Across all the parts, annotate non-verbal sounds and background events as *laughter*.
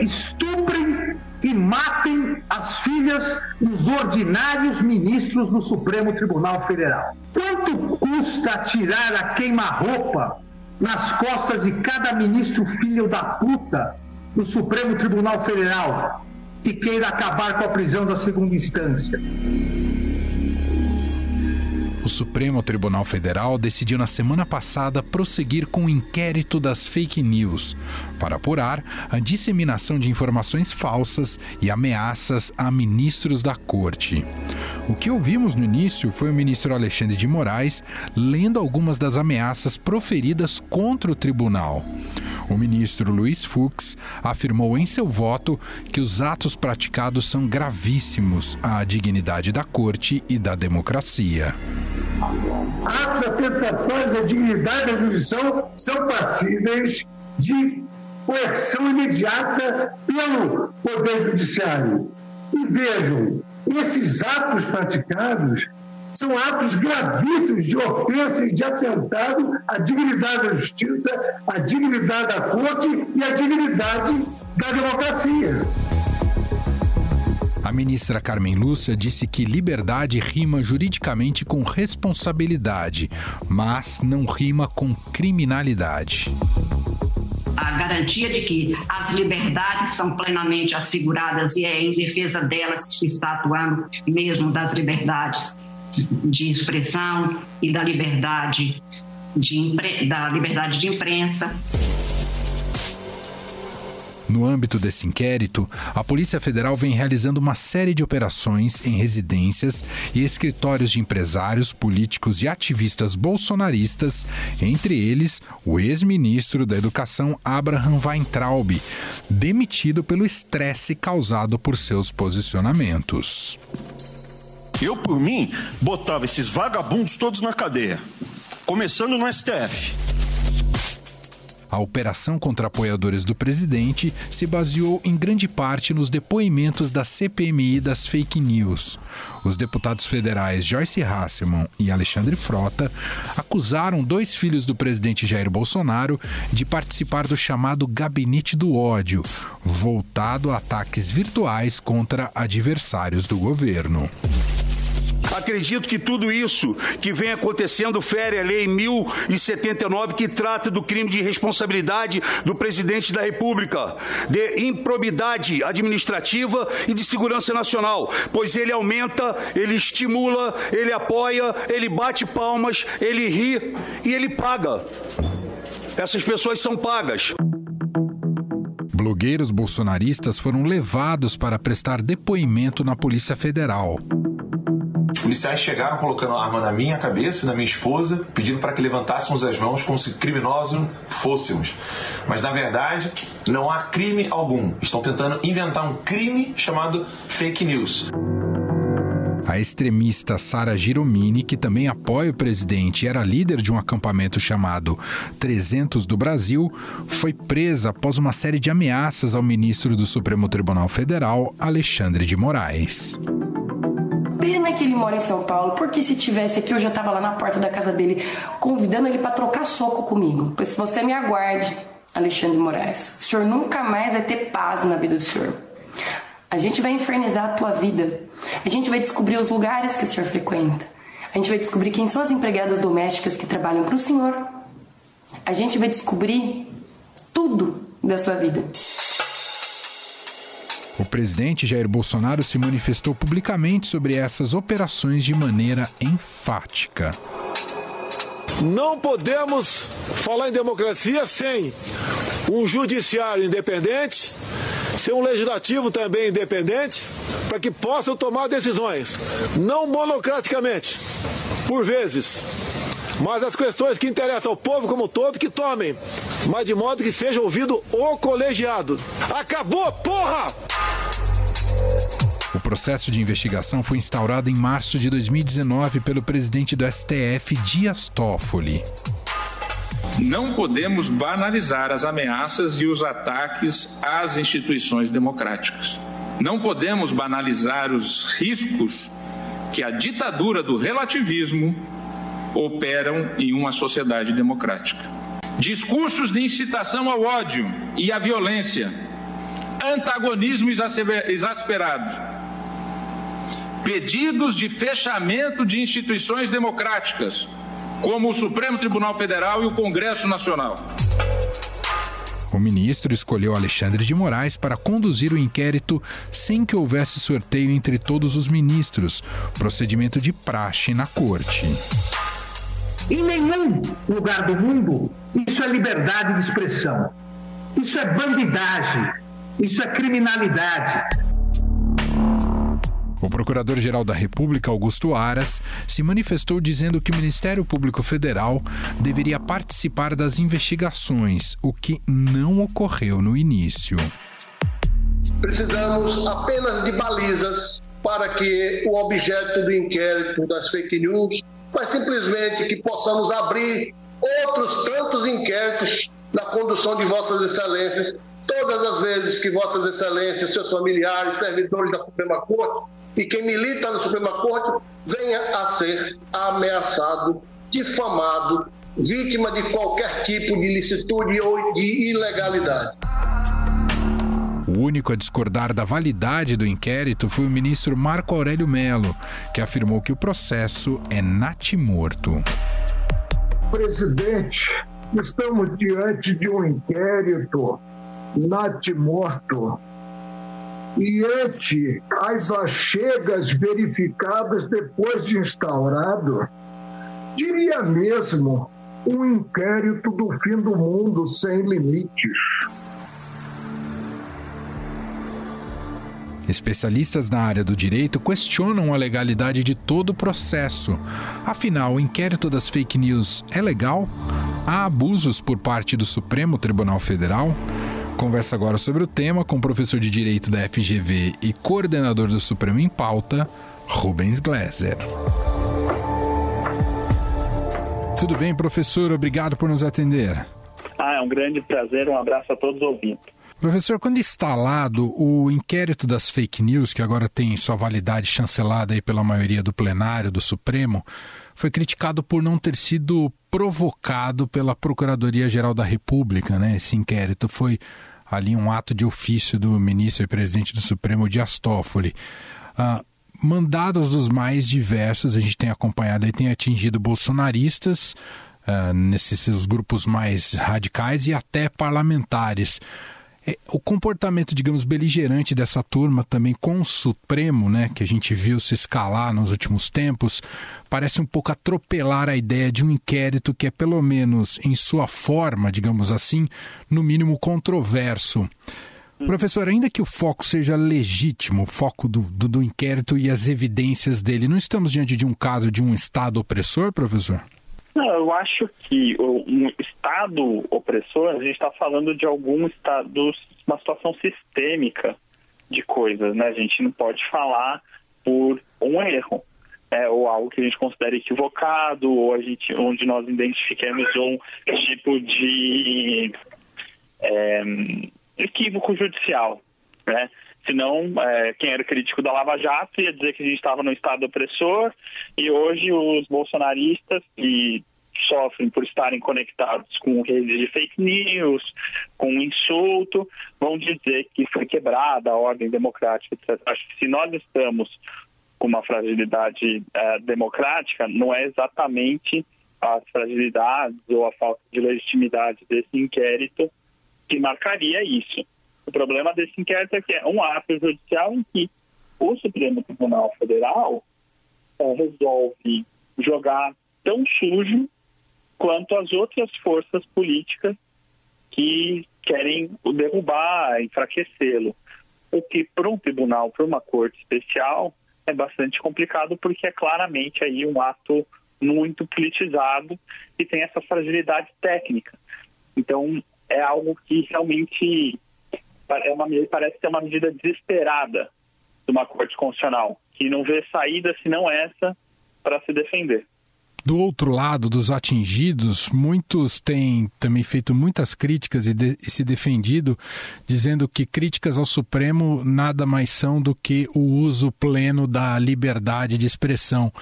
estuprem e matem as filhas dos ordinários ministros do Supremo Tribunal Federal. Quanto custa tirar a queima-roupa nas costas de cada ministro filho da puta do Supremo Tribunal Federal que queira acabar com a prisão da segunda instância? O Supremo Tribunal Federal decidiu na semana passada prosseguir com o inquérito das fake news para apurar a disseminação de informações falsas e ameaças a ministros da corte. O que ouvimos no início foi o ministro Alexandre de Moraes lendo algumas das ameaças proferidas contra o tribunal. O ministro Luiz Fux afirmou em seu voto que os atos praticados são gravíssimos à dignidade da corte e da democracia. Atos atentatórios à dignidade da jurisdição são passíveis de coerção imediata pelo Poder Judiciário. E vejam, esses atos praticados são atos gravíssimos de ofensa e de atentado à dignidade da justiça, à dignidade da corte e à dignidade da democracia. A ministra Carmen Lúcia disse que liberdade rima juridicamente com responsabilidade, mas não rima com criminalidade a garantia de que as liberdades são plenamente asseguradas e é em defesa delas que se está atuando mesmo das liberdades de expressão e da liberdade de, da liberdade de imprensa. No âmbito desse inquérito, a Polícia Federal vem realizando uma série de operações em residências e escritórios de empresários, políticos e ativistas bolsonaristas, entre eles o ex-ministro da Educação Abraham Weintraub, demitido pelo estresse causado por seus posicionamentos. Eu, por mim, botava esses vagabundos todos na cadeia, começando no STF. A operação contra apoiadores do presidente se baseou em grande parte nos depoimentos da CPMI das fake news. Os deputados federais Joyce Hasselman e Alexandre Frota acusaram dois filhos do presidente Jair Bolsonaro de participar do chamado Gabinete do Ódio, voltado a ataques virtuais contra adversários do governo. Acredito que tudo isso que vem acontecendo fere a Lei 1079, que trata do crime de responsabilidade do presidente da República, de improbidade administrativa e de segurança nacional, pois ele aumenta, ele estimula, ele apoia, ele bate palmas, ele ri e ele paga. Essas pessoas são pagas. Blogueiros bolsonaristas foram levados para prestar depoimento na Polícia Federal. Os policiais chegaram colocando a arma na minha cabeça, na minha esposa, pedindo para que levantássemos as mãos como se criminosos fôssemos. Mas na verdade, não há crime algum. Estão tentando inventar um crime chamado fake news. A extremista Sara Giromini, que também apoia o presidente e era líder de um acampamento chamado 300 do Brasil, foi presa após uma série de ameaças ao ministro do Supremo Tribunal Federal, Alexandre de Moraes pena que ele mora em São Paulo, porque se tivesse aqui eu já estava lá na porta da casa dele convidando ele para trocar soco comigo. Pois você me aguarde, Alexandre Moraes, o senhor nunca mais vai ter paz na vida do senhor. A gente vai infernizar a tua vida. A gente vai descobrir os lugares que o senhor frequenta. A gente vai descobrir quem são as empregadas domésticas que trabalham para o senhor. A gente vai descobrir tudo da sua vida. O presidente Jair Bolsonaro se manifestou publicamente sobre essas operações de maneira enfática. Não podemos falar em democracia sem um judiciário independente, sem um legislativo também independente, para que possam tomar decisões, não monocraticamente, por vezes, mas as questões que interessam ao povo como um todo que tomem, mas de modo que seja ouvido o colegiado. Acabou, porra! O processo de investigação foi instaurado em março de 2019 pelo presidente do STF, Dias Toffoli. Não podemos banalizar as ameaças e os ataques às instituições democráticas. Não podemos banalizar os riscos que a ditadura do relativismo operam em uma sociedade democrática. Discursos de incitação ao ódio e à violência antagonismo exasperado, pedidos de fechamento de instituições democráticas, como o Supremo Tribunal Federal e o Congresso Nacional. O ministro escolheu Alexandre de Moraes para conduzir o inquérito sem que houvesse sorteio entre todos os ministros, procedimento de praxe na corte. Em nenhum lugar do mundo isso é liberdade de expressão. Isso é bandidagem. Isso é criminalidade. O Procurador-Geral da República, Augusto Aras, se manifestou dizendo que o Ministério Público Federal deveria participar das investigações, o que não ocorreu no início. Precisamos apenas de balizas para que o objeto do inquérito das fake news, mas simplesmente que possamos abrir outros tantos inquéritos na condução de Vossas Excelências, todas as vezes que Vossas Excelências, seus familiares, servidores da Suprema Corte e quem milita na Suprema Corte venha a ser ameaçado, difamado, vítima de qualquer tipo de licitude ou de ilegalidade. Único a discordar da validade do inquérito foi o ministro Marco Aurélio Melo, que afirmou que o processo é natimorto. Presidente, estamos diante de um inquérito natimorto e ante as achegas verificadas depois de instaurado, diria mesmo um inquérito do fim do mundo sem limites. Especialistas na área do direito questionam a legalidade de todo o processo. Afinal, o inquérito das fake news é legal? Há abusos por parte do Supremo Tribunal Federal? Conversa agora sobre o tema com o professor de Direito da FGV e coordenador do Supremo em Pauta, Rubens Gleiser. Tudo bem, professor? Obrigado por nos atender. Ah, é um grande prazer. Um abraço a todos os ouvintes. Professor, quando instalado o inquérito das fake news, que agora tem sua validade chancelada aí pela maioria do plenário do Supremo, foi criticado por não ter sido provocado pela Procuradoria-Geral da República, né? Esse inquérito foi ali um ato de ofício do ministro e presidente do Supremo, Dias Toffoli. Ah, mandados dos mais diversos, a gente tem acompanhado e tem atingido bolsonaristas, uh, nesses grupos mais radicais e até parlamentares. É, o comportamento, digamos, beligerante dessa turma também com o Supremo, né, que a gente viu se escalar nos últimos tempos, parece um pouco atropelar a ideia de um inquérito que é, pelo menos em sua forma, digamos assim, no mínimo controverso. Hum. Professor, ainda que o foco seja legítimo, o foco do, do, do inquérito e as evidências dele, não estamos diante de um caso de um Estado opressor, professor? Não, eu acho que um Estado opressor, a gente está falando de algum Estado, uma situação sistêmica de coisas, né? A gente não pode falar por um erro. É, ou algo que a gente considere equivocado, ou a gente, onde nós identifiquemos um tipo de é, equívoco judicial. Né? Senão, é, quem era crítico da Lava Jato ia dizer que a gente estava no estado opressor e hoje os bolsonaristas que sofrem por estarem conectados com redes de fake news, com insulto, vão dizer que foi quebrada a ordem democrática, etc. Acho que se nós estamos com uma fragilidade é, democrática, não é exatamente as fragilidades ou a falta de legitimidade desse inquérito que marcaria isso. O problema desse inquérito é que é um ato judicial em que o Supremo Tribunal Federal é, resolve jogar tão sujo quanto as outras forças políticas que querem o derrubar, enfraquecê-lo. O que para um tribunal, para uma corte especial, é bastante complicado porque é claramente aí um ato muito politizado e tem essa fragilidade técnica. Então é algo que realmente é uma, parece ser uma medida desesperada de uma corte constitucional, que não vê saída senão essa para se defender. Do outro lado, dos atingidos, muitos têm também feito muitas críticas e, de, e, se defendido, dizendo que críticas ao Supremo nada mais são do que o uso pleno da liberdade de expressão.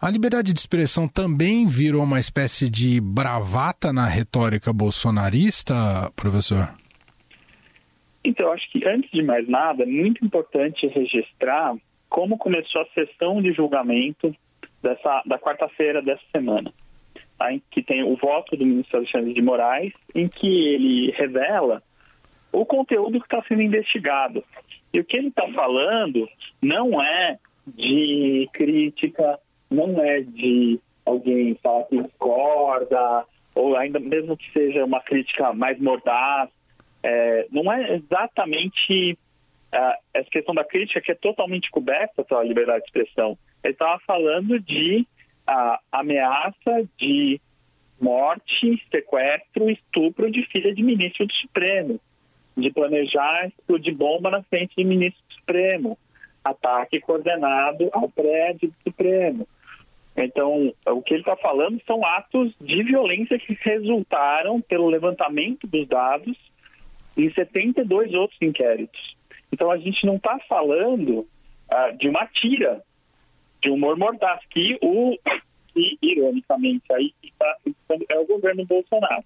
A liberdade de expressão também virou uma espécie de bravata na retórica bolsonarista, professor? Então, eu acho que, antes de mais nada, é muito importante registrar como começou a sessão de julgamento dessa, da quarta-feira dessa semana, tá? em que tem o voto do ministro Alexandre de Moraes, em que ele revela o conteúdo que está sendo investigado. E o que ele está falando não é de crítica, não é de alguém falar que discorda, ou ainda mesmo que seja uma crítica mais mordaz, é, não é exatamente uh, essa questão da crítica que é totalmente coberta pela liberdade de expressão. Ele estava falando de ameaça de morte, sequestro, estupro de filha de ministro do Supremo, de planejar explodir bomba na frente de ministro do Supremo, ataque coordenado ao prédio do Supremo. Então, o que ele está falando são atos de violência que resultaram pelo levantamento dos dados em 72 outros inquéritos. Então, a gente não está falando ah, de uma tira, de um mordaz, que o que, *coughs* ironicamente, aí tá, é o governo Bolsonaro,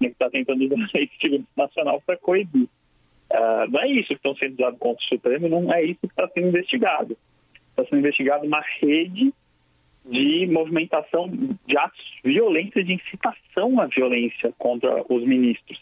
né, que está tentando usar a lei nacional para coibir. Uh, não é isso que estão sendo usados contra o Supremo, não é isso que está sendo investigado. Está sendo investigado uma rede de movimentação de atos violência, de incitação à violência contra os ministros.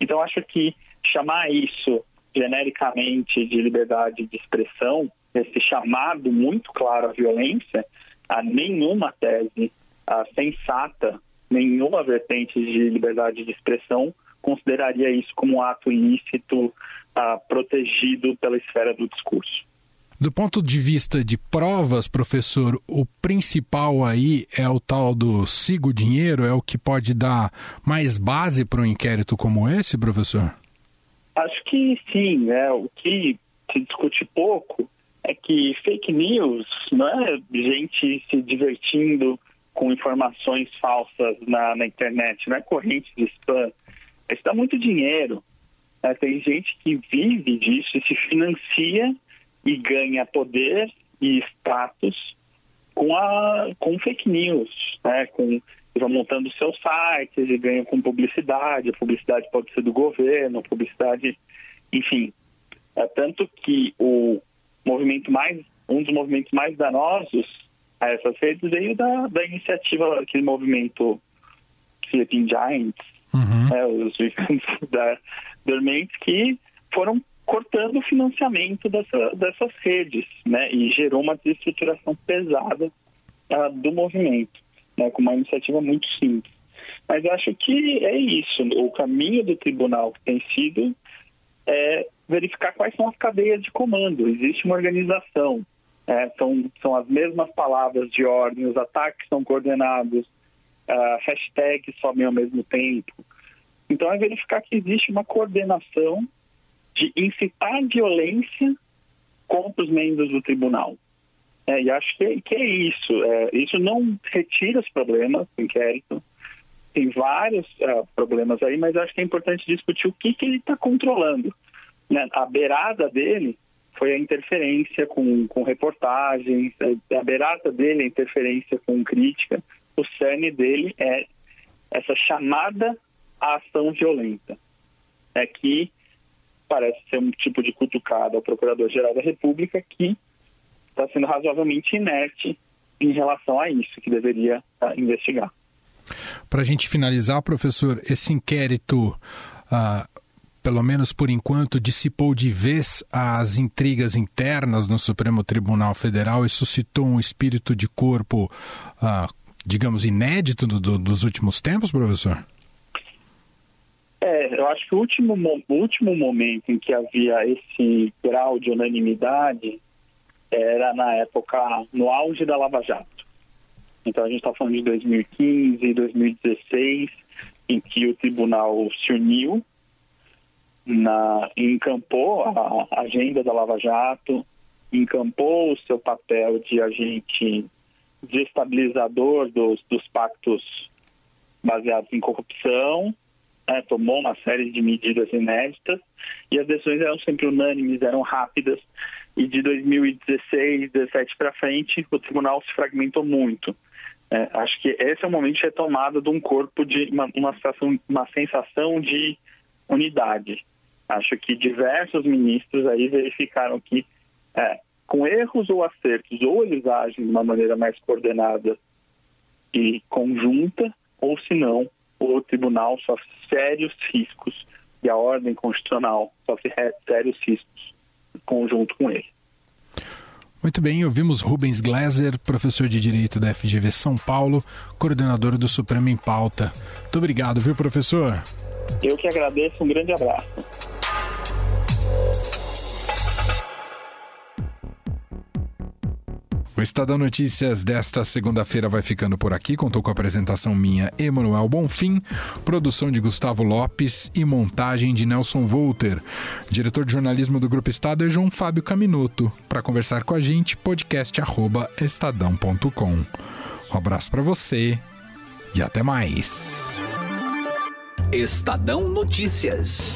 Então, acho que chamar isso genericamente de liberdade de expressão, esse chamado muito claro à violência, a nenhuma tese a sensata, nenhuma vertente de liberdade de expressão consideraria isso como um ato ilícito uh, protegido pela esfera do discurso. Do ponto de vista de provas, professor, o principal aí é o tal do sigo dinheiro, é o que pode dar mais base para um inquérito como esse, professor? Acho que sim, né? O que se discute pouco é que fake news não é gente se divertindo com informações falsas na, na internet, não é corrente de spam. Isso dá muito dinheiro. Né? Tem gente que vive disso e se financia e ganha poder e status com, a, com fake news, né? com vão montando seus sites e ganham com publicidade. A publicidade pode ser do governo, publicidade, enfim. É tanto que o movimento mais, um dos movimentos mais danosos a essas redes veio da, da iniciativa, aquele movimento Sleeping Giants, uhum. né, os gigantes *laughs* da dormentes que foram cortando o financiamento dessa, dessas redes, né, e gerou uma desestruturação pesada uh, do movimento né, com uma iniciativa muito simples. Mas acho que é isso. O caminho do tribunal que tem sido é verificar quais são as cadeias de comando. Existe uma organização, é, são, são as mesmas palavras de ordem, os ataques são coordenados, uh, hashtags sobem ao mesmo tempo. Então é verificar que existe uma coordenação de incitar violência contra os membros do tribunal. É, e acho que, que é isso. É, isso não retira os problemas do inquérito. Tem vários uh, problemas aí, mas acho que é importante discutir o que, que ele está controlando. Né? A beirada dele foi a interferência com, com reportagens, a beirada dele é a interferência com crítica. O cerne dele é essa chamada à ação violenta. É que parece ser um tipo de cutucada ao Procurador-Geral da República que está sendo razoavelmente inerte em relação a isso, que deveria uh, investigar. Para a gente finalizar, professor, esse inquérito, uh, pelo menos por enquanto, dissipou de vez as intrigas internas no Supremo Tribunal Federal e suscitou um espírito de corpo, uh, digamos, inédito do, do, dos últimos tempos, professor? É, eu acho que o último, o último momento em que havia esse grau de unanimidade era na época, no auge da Lava Jato. Então a gente está falando de 2015, 2016, em que o tribunal se uniu, na, encampou a agenda da Lava Jato, encampou o seu papel de agente desestabilizador dos, dos pactos baseados em corrupção, né, tomou uma série de medidas inéditas e as decisões eram sempre unânimes, eram rápidas e de 2016, 2017 para frente, o tribunal se fragmentou muito. É, acho que esse é o momento de retomada de um corpo de uma, uma, uma sensação de unidade. Acho que diversos ministros aí verificaram que, é, com erros ou acertos, ou eles agem de uma maneira mais coordenada e conjunta, ou se não, o tribunal sofre sérios riscos e a ordem constitucional sofre sérios riscos conjunto com ele. Muito bem, ouvimos Rubens Gleiser, professor de Direito da FGV São Paulo, coordenador do Supremo em Pauta. Muito obrigado, viu, professor? Eu que agradeço, um grande abraço. O Estadão Notícias desta segunda-feira vai ficando por aqui. Contou com a apresentação minha, Emanuel Bonfim, produção de Gustavo Lopes e montagem de Nelson Volter. Diretor de jornalismo do Grupo Estado é João Fábio Caminoto. Para conversar com a gente, podcast@estadão.com. Um abraço para você e até mais. Estadão Notícias.